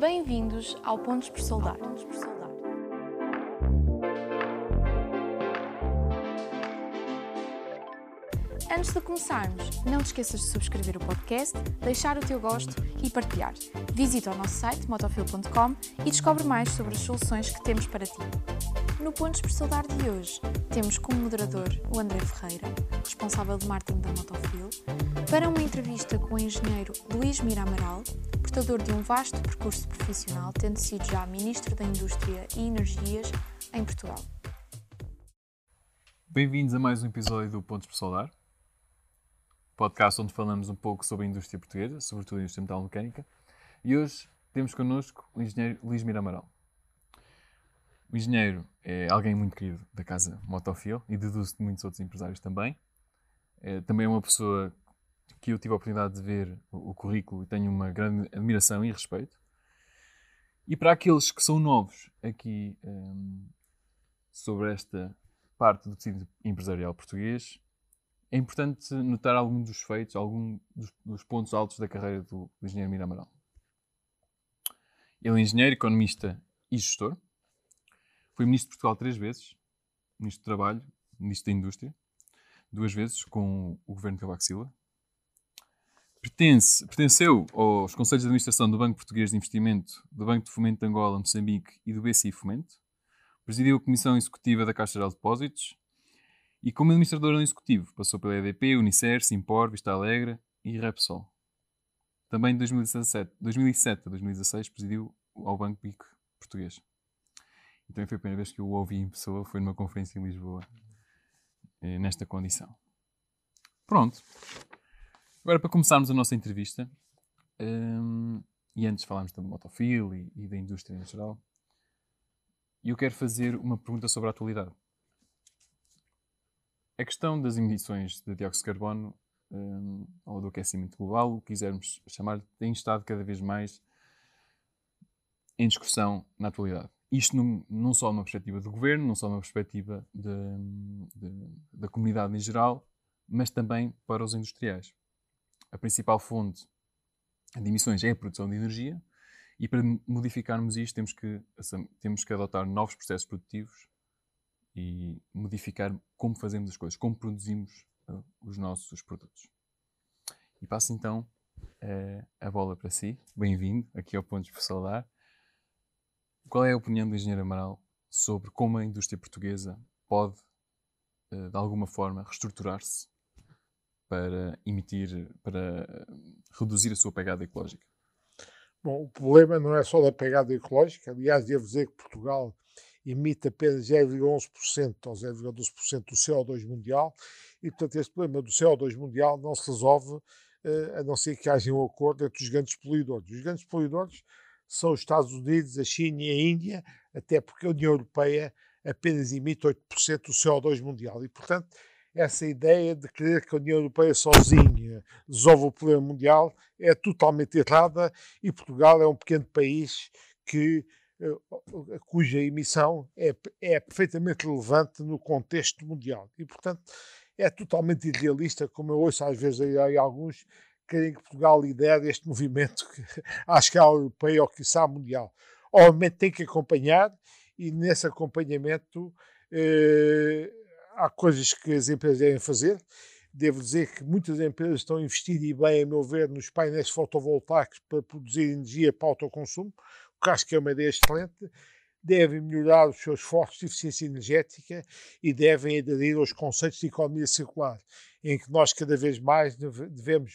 Bem-vindos ao Pontos por Soldar. Antes de começarmos, não te esqueças de subscrever o podcast, deixar o teu gosto e partilhar. Visita o nosso site motofil.com e descobre mais sobre as soluções que temos para ti. No Pontos por Soldar de hoje, temos como moderador o André Ferreira, responsável de marketing da Motofil, para uma entrevista com o engenheiro Luís Mira Amaral, portador de um vasto percurso profissional, tendo sido já Ministro da Indústria e Energias em Portugal. Bem-vindos a mais um episódio do Pontos por Solar, podcast onde falamos um pouco sobre a indústria portuguesa, sobretudo a indústria metalomecânica. E hoje temos connosco o engenheiro Luís Mira Amaral. O engenheiro é alguém muito querido da casa Motofil e deduzo de muitos outros empresários também. É, também é uma pessoa que eu tive a oportunidade de ver o, o currículo e tenho uma grande admiração e respeito. E para aqueles que são novos aqui um, sobre esta parte do tecido empresarial português, é importante notar alguns dos feitos, alguns dos, dos, pontos altos da carreira do, do engenheiro Mira Amaral. Ele é engenheiro, economista e gestor. Foi ministro de Portugal três vezes, ministro do Trabalho, ministro da Indústria, duas vezes com o governo Cavaco Silva. Pertence, pertenceu aos Conselhos de Administração do Banco Português de Investimento, do Banco de Fomento de Angola, Moçambique e do BCI Fomento. Presidiu a Comissão Executiva da Caixa de Depósitos e como administrador no executivo, passou pela EDP, Unicer, Simpor, Vista Alegre e Repsol. Também de 2017, 2007 a 2016 presidiu ao Banco PIC português. Então foi a primeira vez que eu o ouvi em pessoa, foi numa conferência em Lisboa, eh, nesta condição. Pronto. Agora, para começarmos a nossa entrevista, um, e antes falarmos da motofil e, e da indústria em geral, eu quero fazer uma pergunta sobre a atualidade. A questão das emissões de dióxido de carbono um, ou do aquecimento global, o que quisermos chamar, tem estado cada vez mais em discussão na atualidade. Isto não, não só numa perspectiva do governo, não só numa perspectiva de, de, da comunidade em geral, mas também para os industriais. A principal fonte de emissões é a produção de energia e para modificarmos isto temos que, temos que adotar novos processos produtivos e modificar como fazemos as coisas, como produzimos uh, os nossos produtos. E passo então uh, a bola para si. Bem-vindo aqui ao Pontos por Solar. Qual é a opinião do engenheiro Amaral sobre como a indústria portuguesa pode, uh, de alguma forma, reestruturar-se para emitir, para reduzir a sua pegada ecológica? Bom, o problema não é só da pegada ecológica. Aliás, devo dizer que Portugal emite apenas 0,11% ou 0,12% do CO2 mundial e, portanto, este problema do CO2 mundial não se resolve uh, a não ser que haja um acordo entre os grandes poluidores. Os grandes poluidores são os Estados Unidos, a China e a Índia, até porque a União Europeia apenas emite 8% do CO2 mundial e, portanto, essa ideia de crer que a União Europeia sozinha resolve o problema mundial é totalmente errada e Portugal é um pequeno país que cuja emissão é, é perfeitamente relevante no contexto mundial. E, portanto, é totalmente irrealista, como eu ouço às vezes aí, alguns querem que Portugal lidere este movimento à escala europeia ou que quiçá mundial. Obviamente tem que acompanhar e nesse acompanhamento eh, há coisas que as empresas devem fazer. Devo dizer que muitas empresas estão a investir e bem, a meu ver, nos painéis fotovoltaicos para produzir energia para autoconsumo que acho que é uma ideia excelente, devem melhorar os seus esforços de eficiência energética e devem aderir aos conceitos de economia circular, em que nós cada vez mais devemos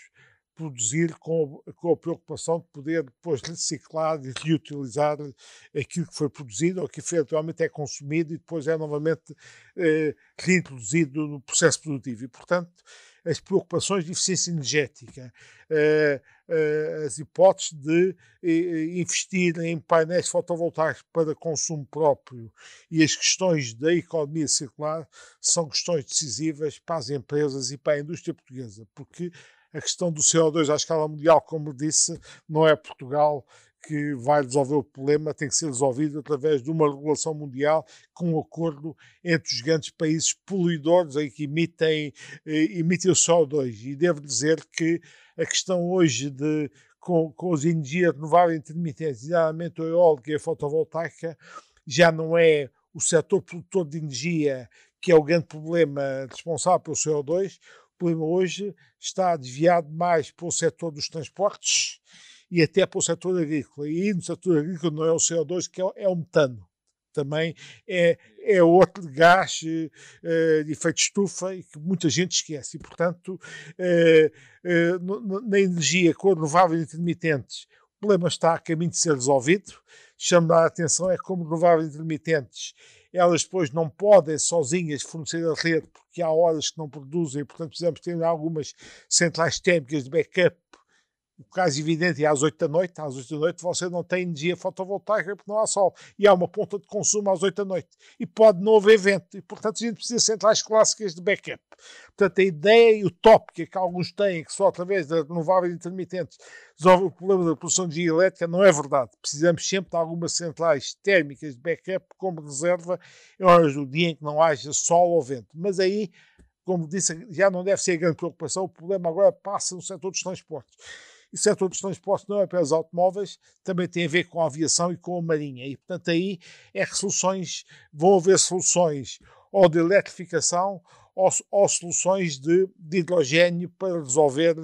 produzir com, com a preocupação de poder depois reciclar e reutilizar aquilo que foi produzido ou que efetualmente é consumido e depois é novamente eh, reintroduzido no processo produtivo. E, portanto, as preocupações de eficiência energética, eh, eh, as hipóteses de eh, investir em painéis fotovoltaicos para consumo próprio e as questões da economia circular são questões decisivas para as empresas e para a indústria portuguesa, porque a questão do CO2 à escala mundial, como disse, não é Portugal que vai resolver o problema tem que ser resolvido através de uma regulação mundial com um acordo entre os grandes países poluidores em que emitem, eh, emitem o CO2. E devo dizer que a questão hoje de com, com as energias renováveis intermitentes, geralmente a eólica e a fotovoltaica, já não é o setor produtor de energia que é o grande problema responsável pelo CO2. O problema hoje está desviado mais para o setor dos transportes e até para o setor agrícola. E no setor agrícola não é o CO2, que é, é o metano. Também é, é outro gás uh, de efeito estufa e que muita gente esquece. E, portanto, uh, uh, na energia com renováveis intermitentes, o problema está a caminho de ser resolvido. Chama a atenção é como renováveis intermitentes elas depois não podem sozinhas fornecer a rede porque há horas que não produzem, portanto precisamos ter algumas centrais térmicas de backup o caso evidente é às 8 da noite, às 8 da noite você não tem energia fotovoltaica porque não há sol. E há uma ponta de consumo às 8 da noite. E pode não haver vento. E, portanto, a gente precisa de centrais clássicas de backup. Portanto, a ideia o tópico que alguns têm, que só através de renováveis intermitentes resolve o problema da produção de energia elétrica, não é verdade. Precisamos sempre de algumas centrais térmicas de backup como reserva em horas do dia em que não haja sol ou vento. Mas aí como disse, já não deve ser grande preocupação, o problema agora passa no setor dos transportes. O setor dos transportes não é os automóveis, também tem a ver com a aviação e com a marinha. E, portanto, aí é que soluções, vão haver soluções ou de eletrificação ou, ou soluções de, de, hidrogênio para resolver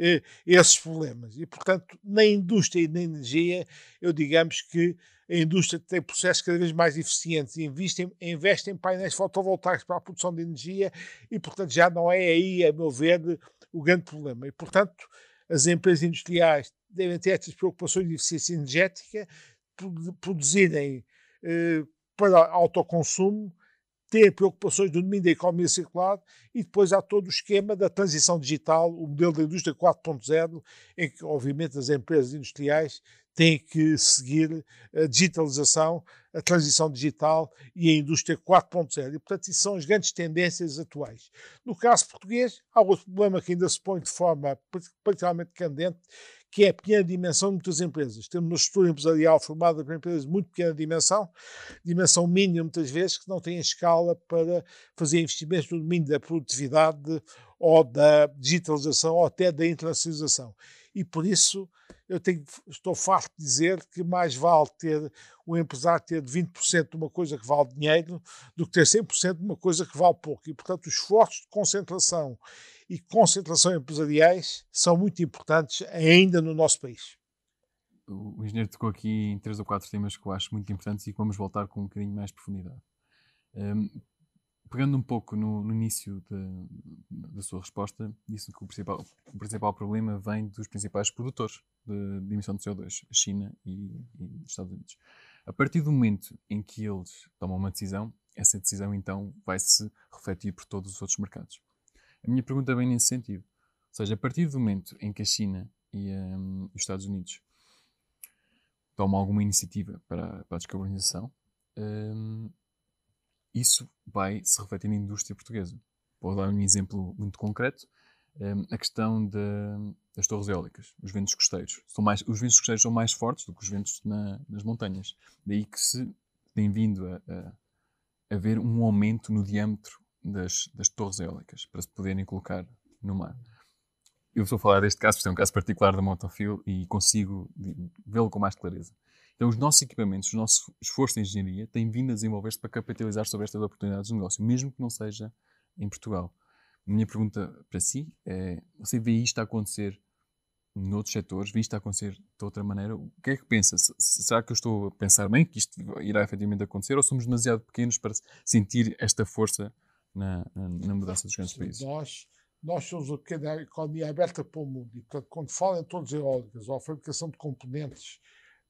eh, esses problemas. E, portanto, na indústria e na energia, eu digamos que a indústria tem processos cada vez mais eficientes investem, investem em painéis fotovoltaicos para a produção de energia e, portanto, já não é aí, a meu ver, o grande problema. E, portanto, as empresas industriais devem ter estas preocupações de eficiência energética, produzirem eh, para autoconsumo, ter preocupações do domínio da economia circular e depois há todo o esquema da transição digital, o modelo da indústria 4.0, em que, obviamente, as empresas industriais têm que seguir a digitalização, a transição digital e a indústria 4.0. E, portanto, isso são as grandes tendências atuais. No caso português, há outro problema que ainda se põe de forma particularmente candente, que é a pequena dimensão de muitas empresas. Temos uma estrutura empresarial formada por empresas de muito pequena dimensão, dimensão mínima muitas vezes, que não têm escala para fazer investimentos no domínio da produtividade ou da digitalização ou até da internacionalização. E por isso eu tenho, estou farto de dizer que mais vale ter o empresário ter 20% de uma coisa que vale dinheiro do que ter 100% de uma coisa que vale pouco. E, portanto, os esforços de concentração e concentração empresariais são muito importantes ainda no nosso país. O engenheiro tocou aqui em três ou quatro temas que eu acho muito importantes e que vamos voltar com um bocadinho mais de profundidade. Um, pegando um pouco no, no início da sua resposta, disse que o principal, o principal problema vem dos principais produtores de, de emissão de CO2, a China e, e os Estados Unidos. A partir do momento em que eles tomam uma decisão, essa decisão então vai se refletir por todos os outros mercados. A minha pergunta vem nesse sentido. Ou seja, a partir do momento em que a China e um, os Estados Unidos tomam alguma iniciativa para, para a descarbonização, um, isso vai se refletir na indústria portuguesa. Vou dar um exemplo muito concreto. Um, a questão de, das torres eólicas, os ventos costeiros. São mais, os ventos costeiros são mais fortes do que os ventos na, nas montanhas. Daí que se tem vindo a, a, a haver um aumento no diâmetro das, das torres eólicas para se poderem colocar no mar. Eu estou a falar deste caso, porque é um caso particular da Motofil e consigo vê-lo com mais clareza. Então, os nossos equipamentos, o nosso esforço de engenharia tem vindo a desenvolver-se para capitalizar sobre estas oportunidades de negócio, mesmo que não seja em Portugal. A minha pergunta para si é: você vê isto a acontecer noutros setores, vê isto a acontecer de outra maneira? O que é que pensa? Será que eu estou a pensar bem que isto irá efetivamente acontecer ou somos demasiado pequenos para sentir esta força na, na, na mudança dos grandes países? Nós, nós somos uma pequena economia aberta para o mundo e, portanto, quando falam em as eólicas ou a fabricação de componentes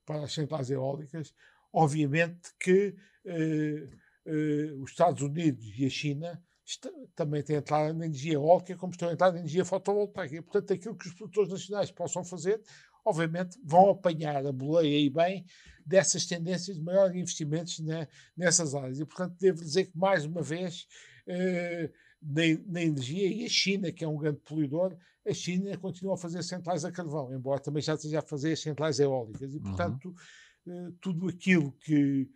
para as centrais eólicas, obviamente que eh, eh, os Estados Unidos e a China está, também têm entrado na energia eólica como estão a entrar na energia fotovoltaica. Portanto, aquilo que os produtores nacionais possam fazer, obviamente, vão apanhar a boleia e bem dessas tendências de maiores investimentos né, nessas áreas. E, portanto, devo dizer que, mais uma vez, eh, na, na, energia e a China, que é um grande poluidor, a China continua a fazer centrais a carvão, embora também já esteja a fazer centrais eólicas. E, uhum. portanto, uhum. tudo aquilo que,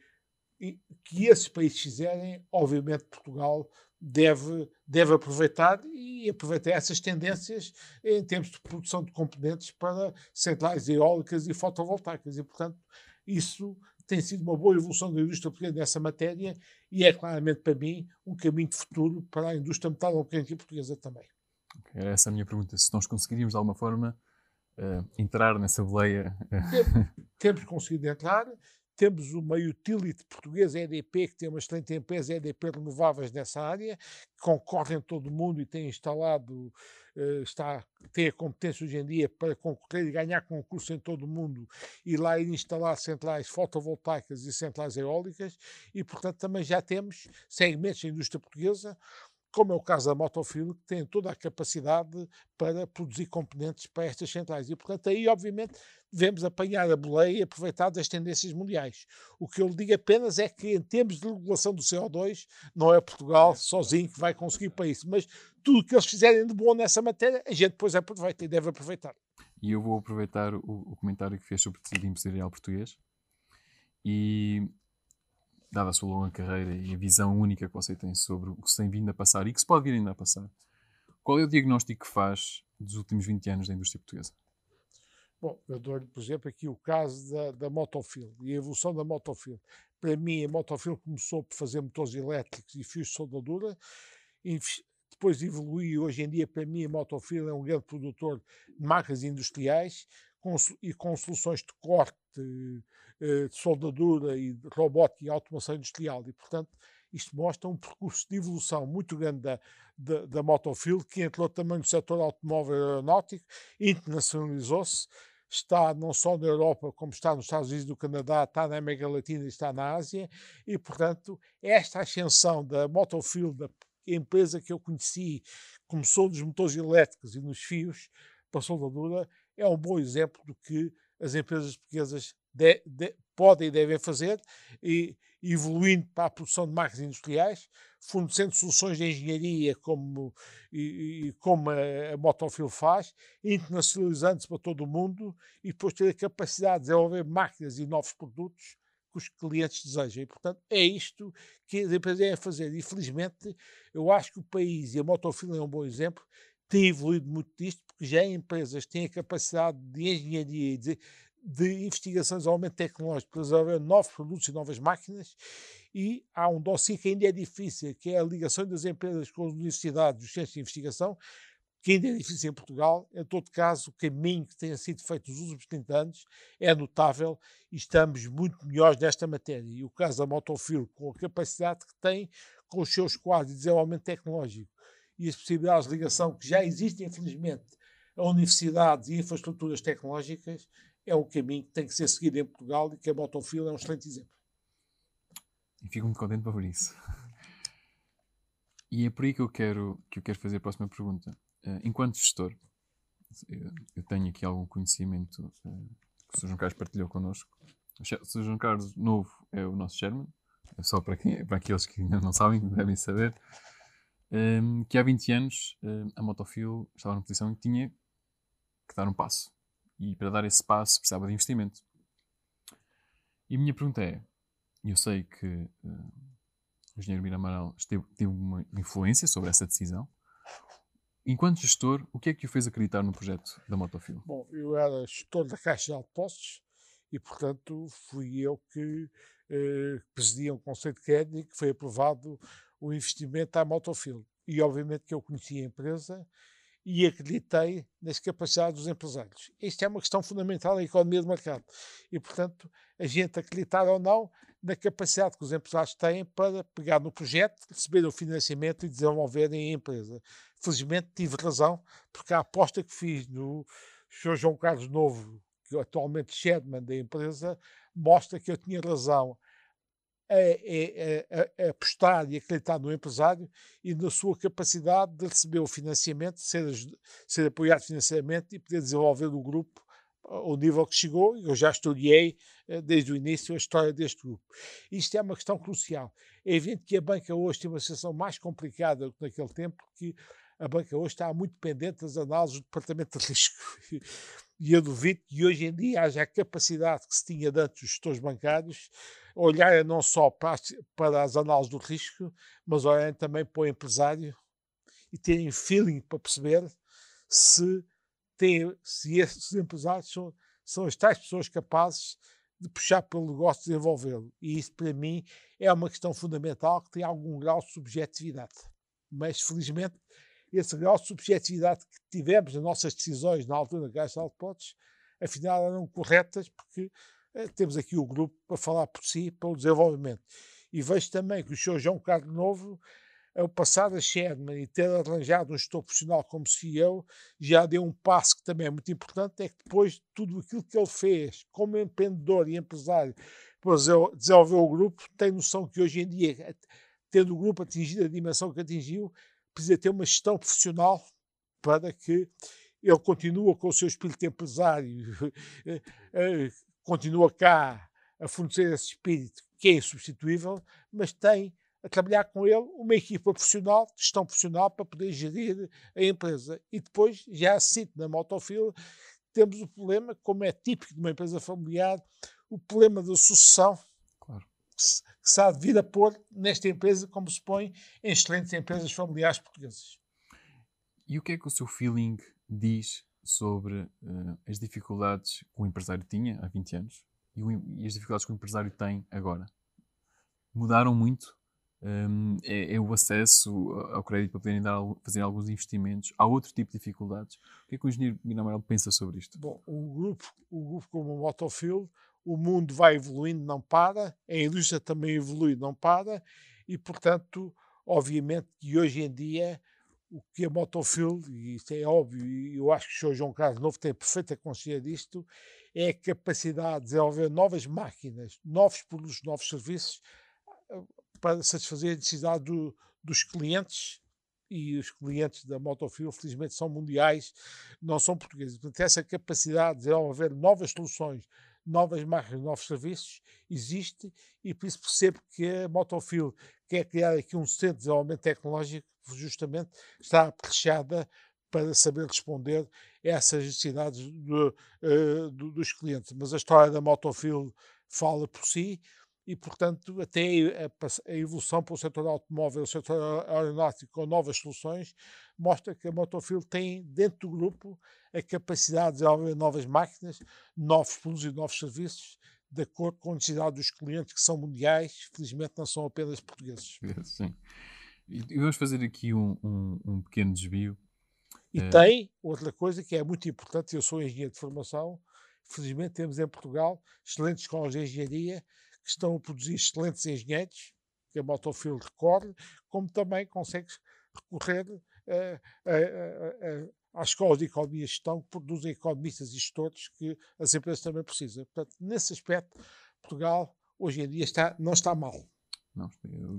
que esses países fizerem, obviamente Portugal deve, deve aproveitar e aproveitar essas tendências em termos de produção de componentes para centrais eólicas e fotovoltaicas. E, portanto, isso tem sido uma boa evolução da indústria portuguesa nessa matéria e é claramente para mim um caminho de futuro para a indústria metalomecânica portuguesa também. Okay, essa é a minha pergunta. Se nós conseguiríamos de alguma forma uh, entrar nessa boleia. Temos conseguido entrar. Temos uma utility portuguesa, EDP, que tem uma excelente empresa, EDP Renováveis, nessa área, que concorre em todo o mundo e tem instalado, uh, está, tem a competência hoje em dia para concorrer e ganhar concurso em todo o mundo e lá ir instalar centrais fotovoltaicas e centrais eólicas e, portanto, também já temos segmentos da indústria portuguesa como é o caso da Motofil, que tem toda a capacidade para produzir componentes para estas centrais. E, portanto, aí, obviamente, devemos apanhar a boleia e aproveitar das tendências mundiais. O que eu lhe digo apenas é que, em termos de regulação do CO2, não é Portugal sozinho que vai conseguir para isso. Mas tudo o que eles fizerem de bom nessa matéria, a gente depois aproveita e deve aproveitar. E eu vou aproveitar o, o comentário que fez sobre o tecido empresarial português e dada a sua longa carreira e a visão única que você tem sobre o que se tem vindo a passar e que se pode vir ainda a passar, qual é o diagnóstico que faz dos últimos 20 anos da indústria portuguesa? Bom, eu dou-lhe, por exemplo, aqui o caso da, da Motofil e a evolução da Motofil. Para mim, a Motofil começou por fazer motores elétricos e fios de soldadura, e depois evoluiu. Hoje em dia, para mim, a Motofil é um grande produtor de máquinas industriais com, e com soluções de corte eh, de soldadura e de robótica e automação industrial. E, portanto, isto mostra um percurso de evolução muito grande da, da, da Motofil, que entrou também no setor automóvel aeronáutico, internacionalizou-se, está não só na Europa, como está nos Estados Unidos no Canadá, está na América Latina e está na Ásia, e, portanto, esta ascensão da Motofil, da empresa que eu conheci, começou nos motores elétricos e nos fios para soldadura, é um bom exemplo do que as empresas portuguesas de, de, podem e devem fazer, e evoluindo para a produção de máquinas industriais, fornecendo soluções de engenharia como, e, e como a, a Motofil faz, internacionalizando-se para todo o mundo e depois ter a capacidade de desenvolver máquinas e novos produtos que os clientes desejam. E, portanto, é isto que as empresas devem fazer. E, felizmente, eu acho que o país, e a Motofil é um bom exemplo, tem evoluído muito disto, porque já empresas têm a capacidade de engenharia e de, de investigações ao aumento tecnológico para desenvolver novos produtos e novas máquinas e há um dossiê que ainda é difícil, que é a ligação das empresas com as universidades os centros de investigação, que ainda é difícil em Portugal. Em todo caso, o caminho que tem sido feito nos últimos 30 anos é notável e estamos muito melhores nesta matéria. E o caso da Motofil, com a capacidade que tem, com os seus quadros de desenvolvimento tecnológico e as possibilidades de ligação que já existem, infelizmente, a universidades e infraestruturas tecnológicas, é um caminho que tem que ser seguido em Portugal e que a Motofil é um excelente exemplo. E fico muito contente por isso. E é por aí que eu quero, que eu quero fazer a próxima pergunta. Uh, enquanto gestor, eu tenho aqui algum conhecimento uh, que o Sr. João Carlos partilhou connosco. O Sr. João Carlos Novo é o nosso chairman, é só para, quem, para aqueles que ainda não sabem, devem saber, um, que há 20 anos um, a Motofil estava numa posição em que tinha que dar um passo. E para dar esse passo precisava de investimento. E a minha pergunta é: eu sei que uh, o engenheiro Miramaral teve uma influência sobre essa decisão. Enquanto gestor, o que é que o fez acreditar no projeto da Motofil? Bom, eu era gestor da Caixa de Depósitos e, portanto, fui eu que eh, presidia um conceito de crédito que foi aprovado o investimento à Motofil. E, obviamente, que eu conhecia a empresa e acreditei nas capacidades dos empresários. Isto é uma questão fundamental na economia de mercado. E, portanto, a gente acreditar ou não na capacidade que os empresários têm para pegar no projeto, receber o financiamento e desenvolverem a empresa. Felizmente tive razão, porque a aposta que fiz no Sr. João Carlos Novo, que é atualmente chairman da empresa, mostra que eu tinha razão a, a, a, apostar e acreditar no empresário e na sua capacidade de receber o financiamento, ser, ser apoiado financeiramente e poder desenvolver o grupo ao nível que chegou, eu já estudei eh, desde o início a história deste grupo. Isto é uma questão crucial. É evidente que a banca hoje tem uma situação mais complicada do que naquele tempo, porque a banca hoje está muito dependente das análises do departamento de risco. E eu duvido que hoje em dia haja a capacidade que se tinha de antes dos gestores bancários olharem não só para para as análises do risco, mas olharem também para o empresário e terem feeling para perceber se, tem, se esses empresários são, são as tais pessoas capazes de puxar pelo negócio e desenvolvê-lo. E isso, para mim, é uma questão fundamental que tem algum grau de subjetividade. Mas, felizmente, esse grau de subjetividade que tivemos nas nossas decisões na altura da Caixa de Depósitos, afinal eram corretas, porque temos aqui o grupo para falar por si, para o desenvolvimento. E vejo também que o Sr. João Carlos Novo, ao passar a Sherman e ter arranjado um gestor profissional como CEO, já deu um passo que também é muito importante, é que depois de tudo aquilo que ele fez como empreendedor e empresário para desenvolver o grupo, tem noção que hoje em dia, tendo o grupo atingido a dimensão que atingiu, precisa ter uma gestão profissional para que ele continue com o seu espírito empresário, eh, eh, continua cá a fornecer esse espírito que é insubstituível, mas tem a trabalhar com ele uma equipa profissional, gestão profissional, para poder gerir a empresa. E depois, já assim, na Motofil, temos o problema, como é típico de uma empresa familiar, o problema da sucessão que se há de vir a pôr nesta empresa, como se põe em excelentes empresas familiares portuguesas. E o que é que o seu feeling diz sobre uh, as dificuldades que o empresário tinha há 20 anos e, o, e, as dificuldades que o empresário tem agora? Mudaram muito? Um, é, é, o acesso ao crédito para poderem dar, fazer alguns investimentos? Há outro tipo de dificuldades? O que é que o engenheiro Guilherme pensa sobre isto? Bom, o grupo, o grupo como o Motofield o mundo vai evoluindo, não para, a indústria também evolui, não para, e portanto, obviamente que hoje em dia o que a Motofield, e isso é óbvio, e eu acho que o Sr. João Carlos Novo tem perfeita consciência disto, é a capacidade de desenvolver novas máquinas, novos produtos, novos serviços eh, para satisfazer a necessidade do, dos clientes e os clientes da Motofield, felizmente, são mundiais, não são portugueses. Portanto, essa capacidade de desenvolver novas soluções, novas marcas, novos serviços, existe e por isso percebo que a Motofil quer criar aqui um centro de desenvolvimento tecnológico justamente está aperchada para saber responder a essas necessidades do, uh, do, dos clientes. Mas a história da Motofil fala por si e, portanto, até a, a evolução para o setor automóvel, o setor aeronáutico com novas soluções, mostra que a Motofil tem dentro do grupo a capacidade de desenvolver novas máquinas, novos produtos e novos serviços, de acordo com a necessidade dos clientes que são mundiais, felizmente não são apenas portugueses. Sim. E vamos fazer aqui um, um, um pequeno desvio. E é... tem outra coisa que é muito importante, eu sou engenheiro de formação, felizmente temos em Portugal excelentes escolas de engenharia que estão a produzir excelentes engenheiros, que a Motofield recorre, como também consegue recorrer uh, às escolas de economia e gestão que produzem economistas e gestores que as empresas também precisam. Portanto, nesse aspecto, Portugal hoje em dia está, não está mal. Não,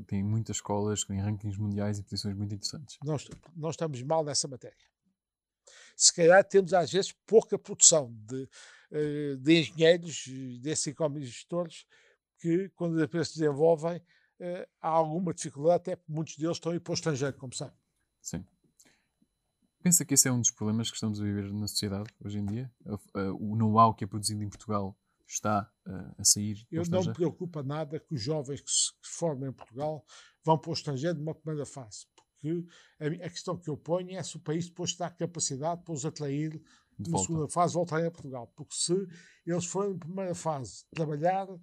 tem muitas escolas com rankings mundiais e posições muito interessantes. Não, não estamos mal nessa matéria. Se calhar temos às vezes pouca produção de, eh, de engenheiros, desses economistas gestores, que quando empresas se desenvolvem eh, há alguma dificuldade, até porque muitos deles estão a ir para o estrangeiro, como sabe. Sim. Pensa que esse é um dos problemas que estamos a viver na sociedade hoje em dia? O know-how que é produzido em Portugal está a sair Eu não me preocupa nada que os jovens que se formem em Portugal vão para o estrangeiro numa primeira fase. Porque a, questão que eu ponho é se o país depois está a capacidade para os atrair de numa segunda fase voltarem a Portugal. Porque se eles forem na primeira fase trabalhar uh,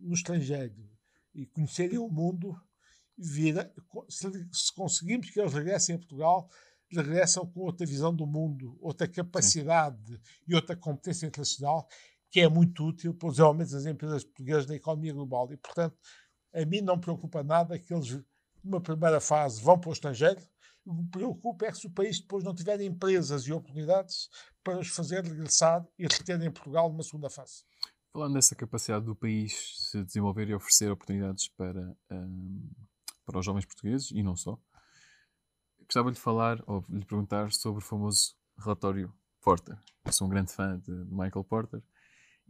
no estrangeiro e conhecerem o mundo, vira, se, se conseguimos que eles regressem a Portugal, regressam com outra visão do mundo, outra capacidade Sim. e outra competência internacional que é muito útil para os desenvolvimento das empresas portuguesas na economia global. E, portanto, a mim não preocupa nada que eles, numa primeira fase, vão para o estrangeiro. O que me preocupa é que se o país depois não tiver empresas e oportunidades para os fazer regressar e reter em Portugal numa segunda fase. Falando dessa capacidade do país se desenvolver e oferecer oportunidades para, um, para os jovens portugueses, e não só, gostava de falar ou lhe perguntar sobre o famoso relatório Porter. Eu sou um grande fã de Michael Porter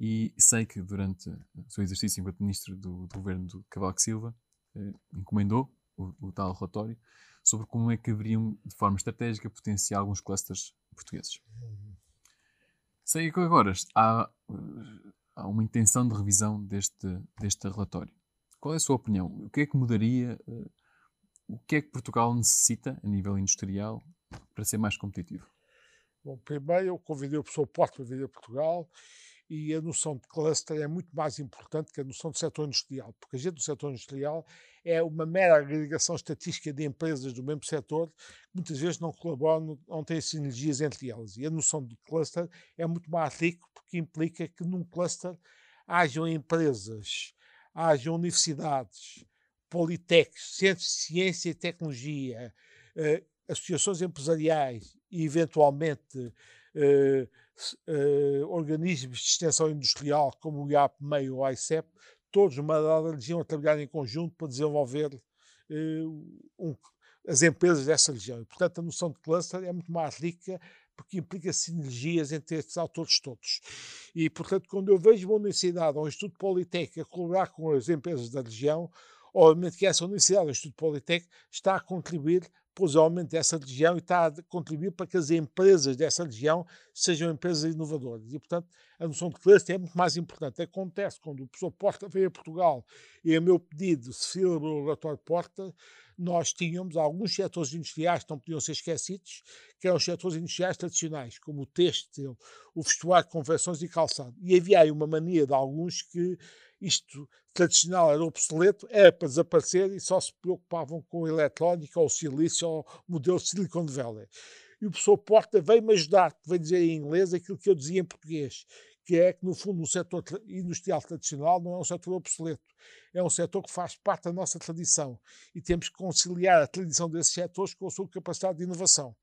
e sei que durante o seu exercício enquanto ministro do, do governo do Cavaco Silva eh, encomendou o, o, tal relatório sobre como é que deveriam, de forma estratégica, potenciar alguns clusters portugueses. Sei que agora há, há uma intenção de revisão deste, deste relatório. Qual é a sua opinião? O que é que mudaria? Eh, o que é que Portugal necessita, a nível industrial, para ser mais competitivo? Bom, primeiro eu convidei o professor Porto para vir a Portugal e a noção de cluster é muito mais importante que a noção de setor industrial, porque a gente do setor industrial é uma mera agregação estatística de empresas do mesmo setor que muitas vezes não colaboram, não têm sinergias entre elas. E a noção de cluster é muito mais rico porque implica que num cluster hajam empresas, hajam universidades, politecos, centros de ciência e tecnologia, eh, associações empresariais e, eventualmente, organismos de extensão industrial como o IAP, MEI ou ICEP, todos uma dada região a trabalhar em conjunto para desenvolver uh, um, as empresas dessa região. E, portanto, a noção de cluster é muito mais rica porque implica sinergias entre estes autores todos. E, portanto, quando eu vejo uma universidade ou um Instituto Politécnico a colaborar com as empresas da região, obviamente que essa universidade ou Instituto Politécnico está a contribuir positivamente dessa região e está a contribuir para que as empresas dessa região sejam empresas inovadoras. E, portanto, a noção de cluster é muito mais importante. Acontece quando o professor Porta veio a Portugal e, a meu pedido, se celebrou o relatório Porta, nós tínhamos alguns setores industriais que não podiam ser esquecidos, que eram os setores industriais tradicionais, como o têxtil, o vestuário, confecções e calçado. E havia aí uma mania de alguns que isto tradicional era obsoleto, era para desaparecer e só se preocupavam com eletrónica ou silício ou modelo Silicon Valley. E o professor Porta veio-me ajudar, veio dizer em inglês aquilo que eu dizia em português, que é que, no fundo, o setor industrial tradicional não é um setor obsoleto, é um setor que faz parte da nossa tradição e temos que conciliar a tradição desses setores com a sua capacidade de inovação.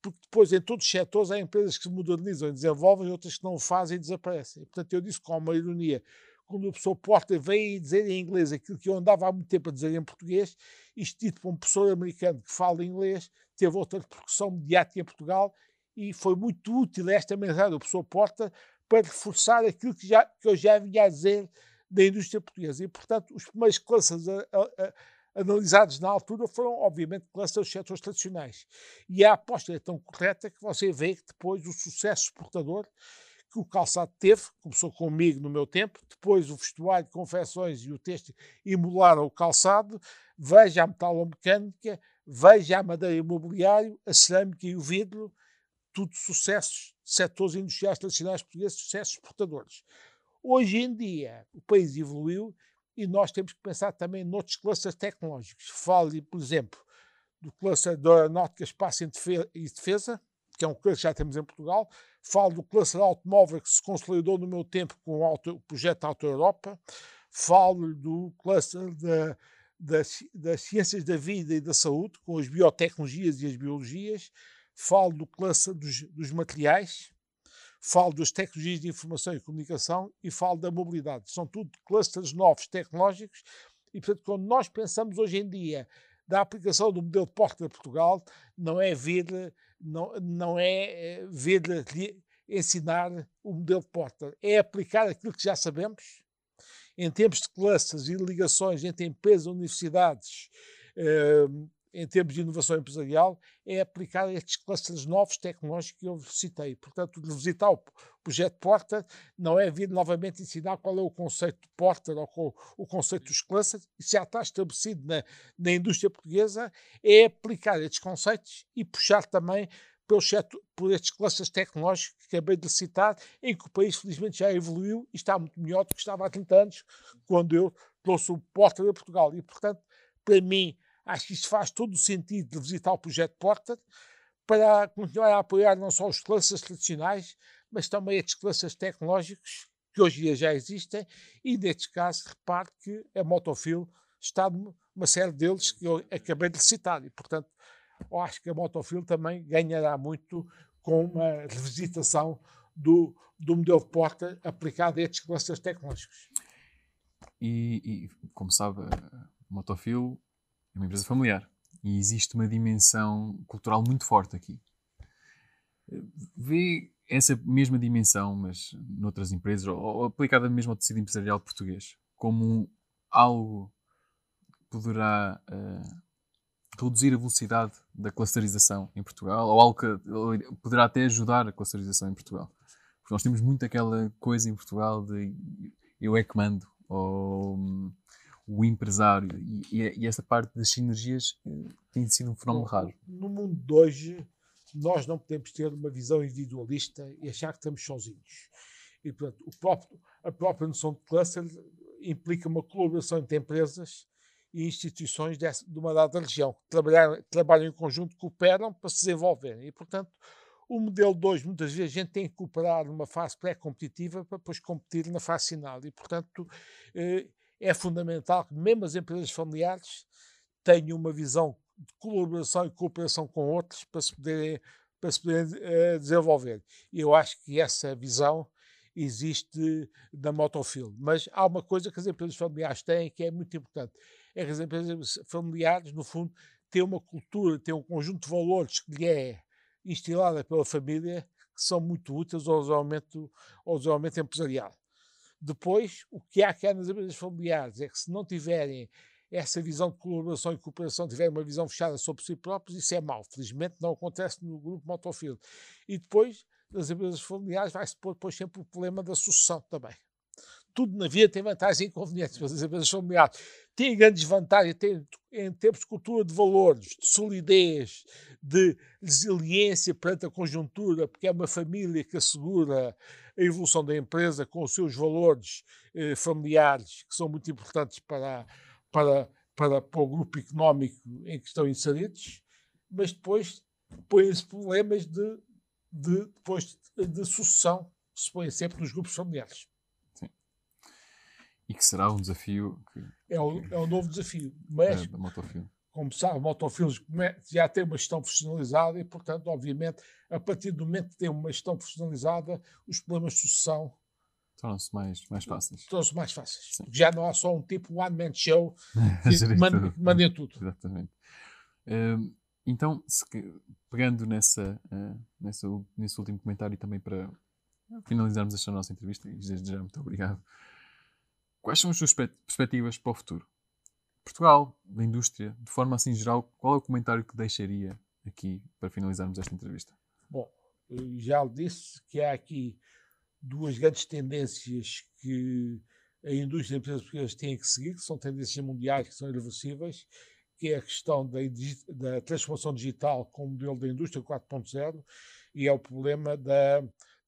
Porque depois, em todos os setores, há empresas que se modernizam e desenvolvem, outras que não o fazem e desaparecem. portanto, eu disse com uma ironia quando o professor Porter veio dizer em inglês aquilo que eu andava há muito tempo a dizer em português, isto dito por um professor americano que fala inglês, teve outra repercussão mediática em Portugal e foi muito útil esta mensagem do professor Porter para reforçar aquilo que, já, que eu já vinha a dizer da indústria portuguesa. E, portanto, os primeiros classes a, a, a, analisados na altura foram, obviamente, classes dos setores tradicionais. E a aposta é tão correta que você vê que depois o sucesso exportador que o calçado teve, começou comigo no meu tempo, depois o vestuário, confecções e o texto emularam o calçado, veja a metalomecânica, veja a madeira imobiliário, a cerâmica e o vidro, tudo sucessos, setores industriais tradicionais portugueses, sucessos exportadores. Hoje em dia, o país evoluiu e nós temos que pensar também noutros clusters tecnológicos. Fale, por exemplo, do cluster de aeronáutica, espaço e defesa, que é um cluster que já temos em Portugal, Falo do cluster automóvel que se consolidou no meu tempo com o, auto, o projeto Auto Europa. Falo do cluster da, das, das ciências da vida e da saúde, com as biotecnologias e as biologias. Falo do cluster dos, dos materiais. Falo das tecnologias de informação e comunicação e falo da mobilidade. São tudo clusters novos tecnológicos e, portanto, quando nós pensamos hoje em dia da aplicação do modelo de porta de Portugal, não é vir não, não é eh, ver ensinar o modelo de Porter, é aplicar aquilo que já sabemos em termos de classes e ligações entre empresas universidades, eh, em termos de inovação empresarial, é aplicar estes clusters novos tecnológicos que eu citei. Portanto, visitar o projeto Porter não é vir novamente ensinar qual é o conceito de Porter ou o conceito dos clusters, isso já está estabelecido na, na indústria portuguesa, é aplicar estes conceitos e puxar também pelos por estes clusters tecnológicos que acabei de citar, em que o país felizmente já evoluiu e está muito melhor do que estava há 30 anos, quando eu trouxe o Porter a Portugal. E, portanto, para mim, Acho que isto faz todo o sentido de visitar o projeto Porter para continuar a apoiar não só os clusters tradicionais, mas também estes clusters tecnológicos que hoje em dia já existem e, neste caso, repare que a Motofil está numa série deles que eu acabei de citar e, portanto, eu acho que a Motofil também ganhará muito com uma revisitação do, do modelo de porta aplicado a estes clusters tecnológicos. E, e como sabe, Motofil é uma empresa familiar e existe uma dimensão cultural muito forte aqui. Vê essa mesma dimensão, mas noutras empresas, ou, aplicada mesmo ao tecido empresarial português, como algo que poderá uh, reduzir a velocidade da clusterização em Portugal, ou algo que poderá até ajudar a clusterização em Portugal. Porque nós temos muito aquela coisa em Portugal de eu é que mando, ou um, o empresário, e, e, essa parte das sinergias eh, tem sido um fenómeno raro. No mundo de hoje, nós não podemos ter uma visão individualista e achar que estamos sozinhos. E, portanto, o próprio, a própria noção de cluster implica uma colaboração entre empresas e instituições dessa, de uma dada região, que trabalham, trabalham em conjunto, cooperam para se desenvolverem. E, portanto, o modelo 2, muitas vezes, a gente tem que cooperar numa fase pré-competitiva para depois competir na fase final. E, portanto, eh, é fundamental que mesmo as empresas familiares tenham uma visão de colaboração e cooperação com outros para se poderem, para se poderem uh, desenvolver. Eu acho que essa visão existe na Motofilm. Mas há uma coisa que as empresas familiares têm que é muito importante. É que as empresas familiares, no fundo, têm uma cultura, têm um conjunto de valores que lhe é instilada pela família que são muito úteis ao desenvolvimento, ao desenvolvimento empresarial. Depois, o que há que há nas empresas familiares é que se não tiverem essa visão de colaboração e cooperação, tiverem uma visão fechada sobre si próprios, isso é mau. Felizmente não acontece no grupo Motofilm. E depois, nas empresas familiares, vai-se pôr depois sempre o problema da sucessão também. Tudo na vida tem vantagens e inconvenientes, mas as empresas familiares têm grandes vantagens têm, em termos de cultura de valores, de solidez, de resiliência perante a conjuntura, porque é uma família que assegura a evolução da empresa com os seus valores eh, familiares, que são muito importantes para, para, para, para o grupo económico em que estão inseridos, mas depois põem-se problemas de, de, depois de, de sucessão, que se põem sempre nos grupos familiares. Sim. E que será um desafio. Que, é, um, é um novo desafio. Mas, é, como sabe, Motofilmes já tem uma gestão profissionalizada e, portanto, obviamente, a partir do momento que tem uma gestão profissionalizada, os problemas de sucessão tornam-se mais, mais fáceis. Tornam-se mais fáceis. Já não há só um tipo one-man show que manda, manda tudo. Exatamente. Uh, então, se, pegando nessa, uh, nessa, nesse último comentário e também para finalizarmos esta nossa entrevista, e desde já muito obrigado, quais são as suas perspectivas para o futuro? Portugal, da indústria, de forma assim geral, qual é o comentário que deixaria aqui para finalizarmos esta entrevista? Bom, já disse que há aqui duas grandes tendências que a indústria e as empresas portuguesas têm que seguir, que são tendências mundiais que são irreversíveis, que é a questão da, da transformação digital com o modelo da indústria 4.0 e é o problema da,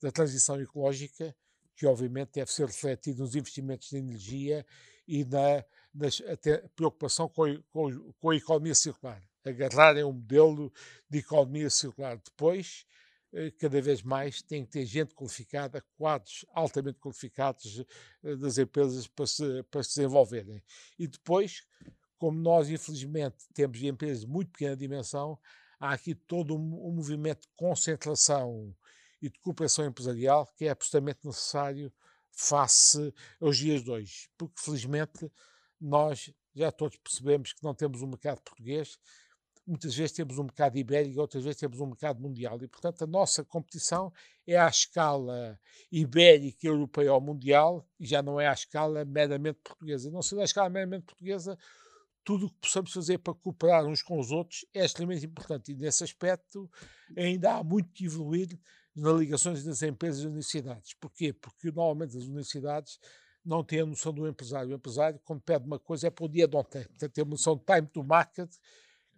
da transição ecológica, que obviamente deve ser refletido nos investimentos de energia e na das, até preocupação com, com, com, a economia circular, agarrarem um modelo de economia circular. Depois, eh, cada vez mais, tem que ter gente qualificada, quadros altamente qualificados eh, das empresas para se, para se desenvolverem. E depois, como nós, infelizmente, temos empresas de muito pequena dimensão, há aqui todo um, um movimento de concentração e de cooperação empresarial que é absolutamente necessário face aos dias de hoje, porque felizmente nós já todos percebemos que não temos um mercado português, muitas vezes temos um mercado ibérico, outras vezes temos um mercado mundial. E, portanto, a nossa competição é à escala ibérica, europeia ou mundial, e já não é à escala meramente portuguesa. Não sendo à escala meramente portuguesa, tudo o que possamos fazer para cooperar uns com os outros é extremamente importante. E, nesse aspecto, ainda há muito que evoluir nas ligações das empresas e universidades. Porquê? Porque, normalmente, as universidades não tem a noção do empresário. O empresário, quando pede uma coisa, é para o dia de ontem. Portanto, tem uma noção de time to market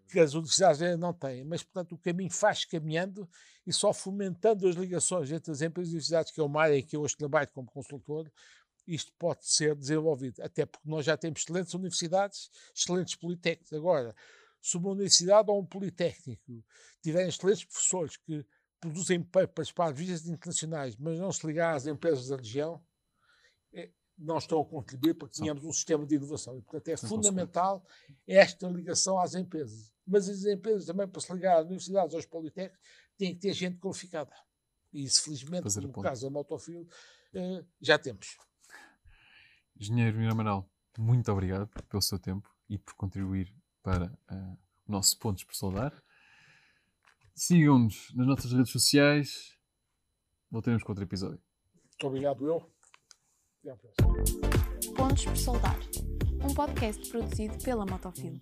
que as universidades ainda não têm. Mas, portanto, o caminho faz caminhando e só fomentando as ligações entre as empresas e universidades, que é uma área em que eu hoje trabalho como consultor, isto pode ser desenvolvido. Até porque nós já temos excelentes universidades, excelentes politécnicos. Agora, se uma universidade ou um politécnico tiverem excelentes professores que produzem papers para visas internacionais, mas não se ligar às empresas da região, é, não estão a contribuir para que tenhamos um sistema de inovação. E, portanto, é fundamental esta ligação às empresas. Mas as empresas também, para se ligar às universidades, aos politécnicos, têm que ter gente qualificada. E isso, felizmente, Fazer no caso da Motofil, eh, já temos. Engenheiro Miramanel, muito obrigado pelo seu tempo e por contribuir para uh, o nosso Pontos por Soldar. Sigam-nos nas nossas redes sociais, voltaremos com outro episódio. Muito obrigado, eu. Até à próxima. Pontos por Soldar, um podcast produzido pela Motofilm.